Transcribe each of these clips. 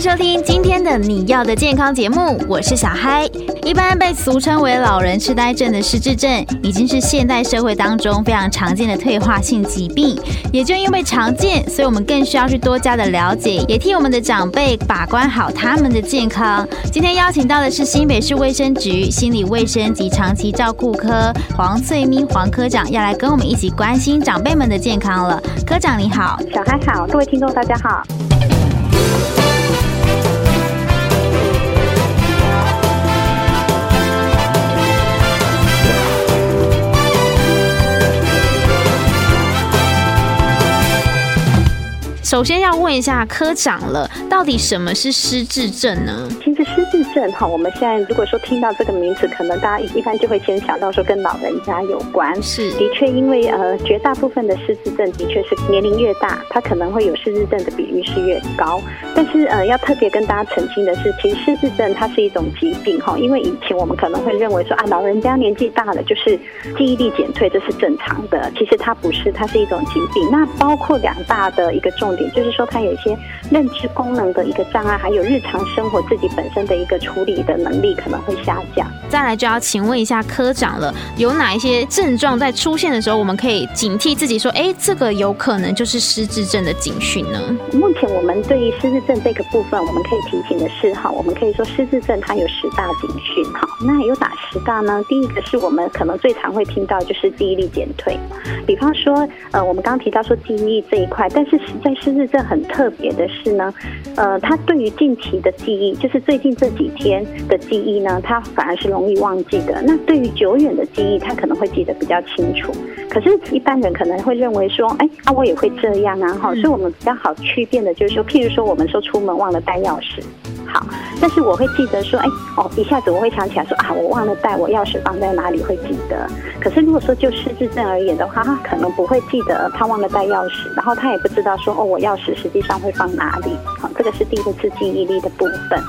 收听今天的你要的健康节目，我是小嗨。一般被俗称为老人痴呆症的失智症，已经是现代社会当中非常常见的退化性疾病。也就因为常见，所以我们更需要去多加的了解，也替我们的长辈把关好他们的健康。今天邀请到的是新北市卫生局心理卫生及长期照顾科黄翠咪黄科长，要来跟我们一起关心长辈们的健康了。科长你好，小嗨好，各位听众大家好。首先要问一下科长了，到底什么是失智症呢？失智症哈，我们现在如果说听到这个名词，可能大家一般就会先想到说跟老人家有关。是，的确，因为呃绝大部分的失智症的确是年龄越大，他可能会有失智症的比率是越高。但是呃要特别跟大家澄清的是，其实失智症它是一种疾病哈，因为以前我们可能会认为说啊老人家年纪大了就是记忆力减退，这是正常的。其实它不是，它是一种疾病。那包括两大的一个重点。就是说，它有一些认知功能的一个障碍，还有日常生活自己本身的一个处理的能力可能会下降。再来就要请问一下科长了，有哪一些症状在出现的时候，我们可以警惕自己说，哎，这个有可能就是失智症的警讯呢？目前我们对于失智症这个部分，我们可以提醒的是，哈，我们可以说失智症它有十大警讯，哈，那有哪十大呢？第一个是我们可能最常会听到，就是记忆力减退。比方说，呃，我们刚刚提到说记忆力这一块，但是在失智症很特别的是呢，呃，他对于近期的记忆，就是最近这几天的记忆呢，他反而是容易忘记的。那对于久远的记忆，他可能会记得比较清楚。可是，一般人可能会认为说，哎，啊，我也会这样啊，哈。所以我们比较好区辨的就是说，譬如说，我们说出门忘了带钥匙。好，但是我会记得说，哎，哦，一下子我会想起来说啊，我忘了带我钥匙放在哪里，会记得。可是如果说就失智症而言的话，他可能不会记得他忘了带钥匙，然后他也不知道说，哦，我钥匙实际上会放哪里。好，这个是第一个是记忆力的部分。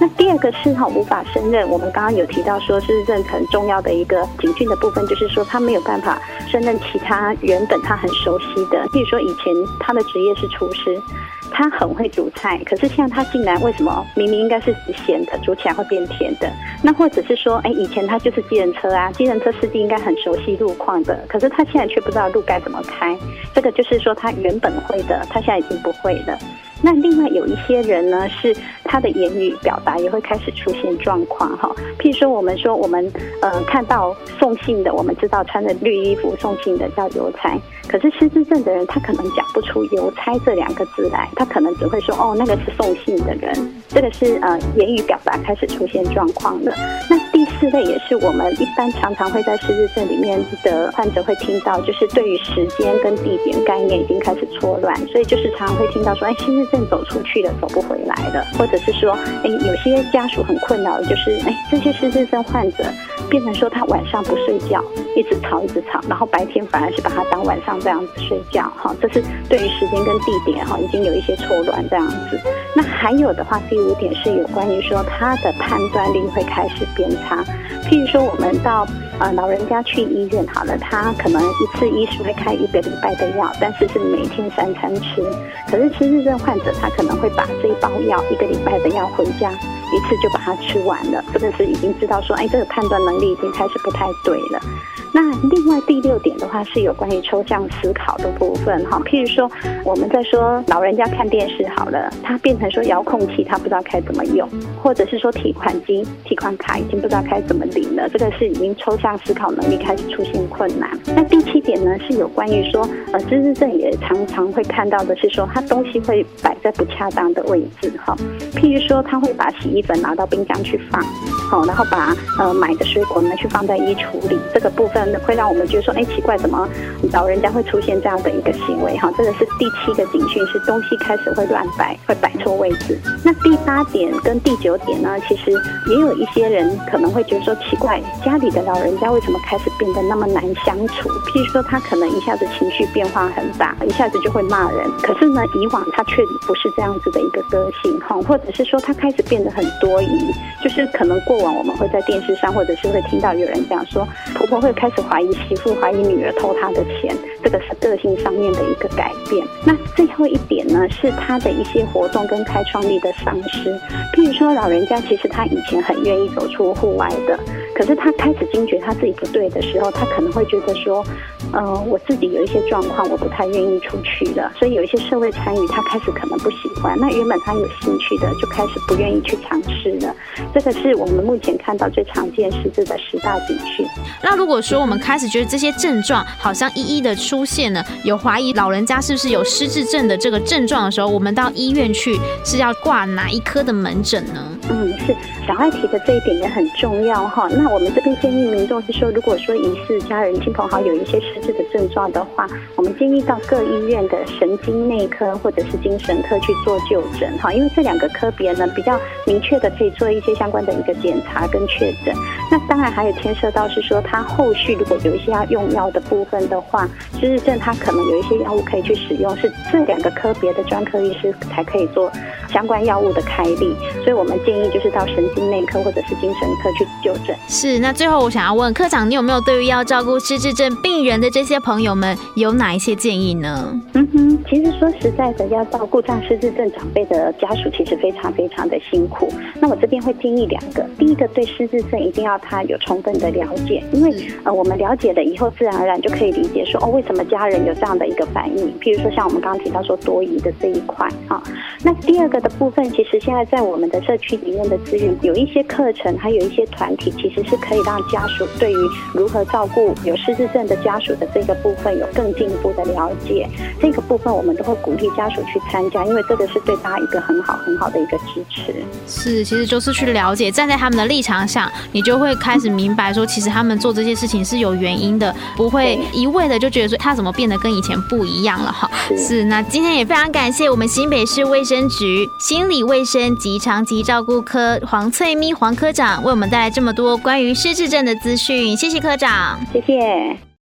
那第二个是哈无法胜任，我们刚刚有提到说是认很重要的一个警讯的部分，就是说他没有办法胜任其他原本他很熟悉的，比如说以前他的职业是厨师。他很会煮菜，可是现在他竟然为什么明明应该是咸的，煮起来会变甜的？那或者是说，哎，以前他就是计程车啊，计程车司机应该很熟悉路况的，可是他现在却不知道路该怎么开。这个就是说他原本会的，他现在已经不会了。那另外有一些人呢，是他的言语表达也会开始出现状况哈。譬如说，我们说我们呃看到送信的，我们知道穿着绿衣服送信的叫邮差，可是失智症的人他可能讲不出邮差这两个字来，他可能只会说哦，那个是送信的人。这个是呃言语表达开始出现状况的。那四类也是我们一般常常会在失智症里面的患者会听到，就是对于时间跟地点概念已经开始错乱，所以就是常常会听到说，哎，失智症走出去了，走不回来了，或者是说，哎，有些家属很困扰就是，哎，这些失智症患者变成说他晚上不睡觉，一直吵一直吵，然后白天反而是把他当晚上这样子睡觉，哈，这是对于时间跟地点哈已经有一些错乱这样子。那还有的话，第五点是有关于说他的判断力会开始变差。譬如说，我们到呃老人家去医院好了，他可能一次医师会开一个礼拜的药，但是是每天三餐吃。可是吃日症患者，他可能会把这一包药一个礼拜的药回家一次就把它吃完了，或者是已经知道说，哎，这个判断能力已经开始不太对了。那另外第六点的话是有关于抽象思考的部分哈，譬如说我们在说老人家看电视好了，他变成说遥控器他不知道该怎么用，或者是说提款机提款卡已经不知道该怎么领了，这个是已经抽象思考能力开始出现困难。那第是有关于说呃，失智症也常常会看到的是说他东西会摆在不恰当的位置哈，譬如说他会把洗衣粉拿到冰箱去放，好，然后把呃买的水果呢去放在衣橱里，这个部分。分会让我们觉得说，哎，奇怪，怎么老人家会出现这样的一个行为？哈，这个是第七个警讯，是东西开始会乱摆，会摆错位置。那第八点跟第九点呢，其实也有一些人可能会觉得说，奇怪，家里的老人家为什么开始变得那么难相处？譬如说，他可能一下子情绪变化很大，一下子就会骂人。可是呢，以往他确实不是这样子的一个个性，哈，或者是说他开始变得很多疑，就是可能过往我们会在电视上，或者是会听到有人讲说，婆婆会开始怀疑媳妇，怀疑女儿偷她的钱，这个是个性上面的一个改变。那最后一点呢，是他的一些活动跟开创力的丧失。譬如说，老人家其实他以前很愿意走出户外的，可是他开始惊觉他自己不对的时候，他可能会觉得说，呃，我自己有一些状况，我不太愿意出去了。所以有一些社会参与，他开始可能不喜欢。那原本他有兴趣的，就开始不愿意去尝试了。这个是我们目前看到最常见失智的十大警讯。那如果说我们开始觉得这些症状好像一一的出现了，有怀疑老人家是不是有失智症的这个症状的时候，我们到医院去是要挂哪一科的门诊呢？嗯，是小艾提的这一点也很重要哈。那我们这边建议民众是说，如果说疑似家人、亲朋好友有一些失这个症状的话，我们建议到各医院的神经内科或者是精神科去做就诊哈，因为这两个科别呢比较明确的可以做一些相关的一个检查跟确诊。那当然还有牵涉到是说，他后续如果有一些要用药的部分的话，失智症他可能有一些药物可以去使用，是这两个科别的专科医师才可以做相关药物的开立。所以我们建议就是到神经内科或者是精神科去就诊。是，那最后我想要问科长，你有没有对于要照顾失智症病人的这些朋友们有哪一些建议呢？哼，其实说实在的，要照顾这样失智症长辈的家属，其实非常非常的辛苦。那我这边会建议两个，第一个对失智症一定要他有充分的了解，因为呃我们了解了以后，自然而然就可以理解说哦，为什么家人有这样的一个反应。譬如说像我们刚刚提到说多疑的这一块啊，那第二个的部分，其实现在在我们的社区里面的资源有一些课程，还有一些团体，其实是可以让家属对于如何照顾有失智症的家属的这个部分有更进一步的了解。这个部分我们都会鼓励家属去参加，因为这个是对大家一个很好很好的一个支持。是，其实就是去了解，站在他们的立场上，你就会开始明白说，其实他们做这些事情是有原因的，不会一味的就觉得说他怎么变得跟以前不一样了哈。是，那今天也非常感谢我们新北市卫生局心理卫生及长期照顾科黄翠咪黄科长为我们带来这么多关于失智症的资讯，谢谢科长，谢谢。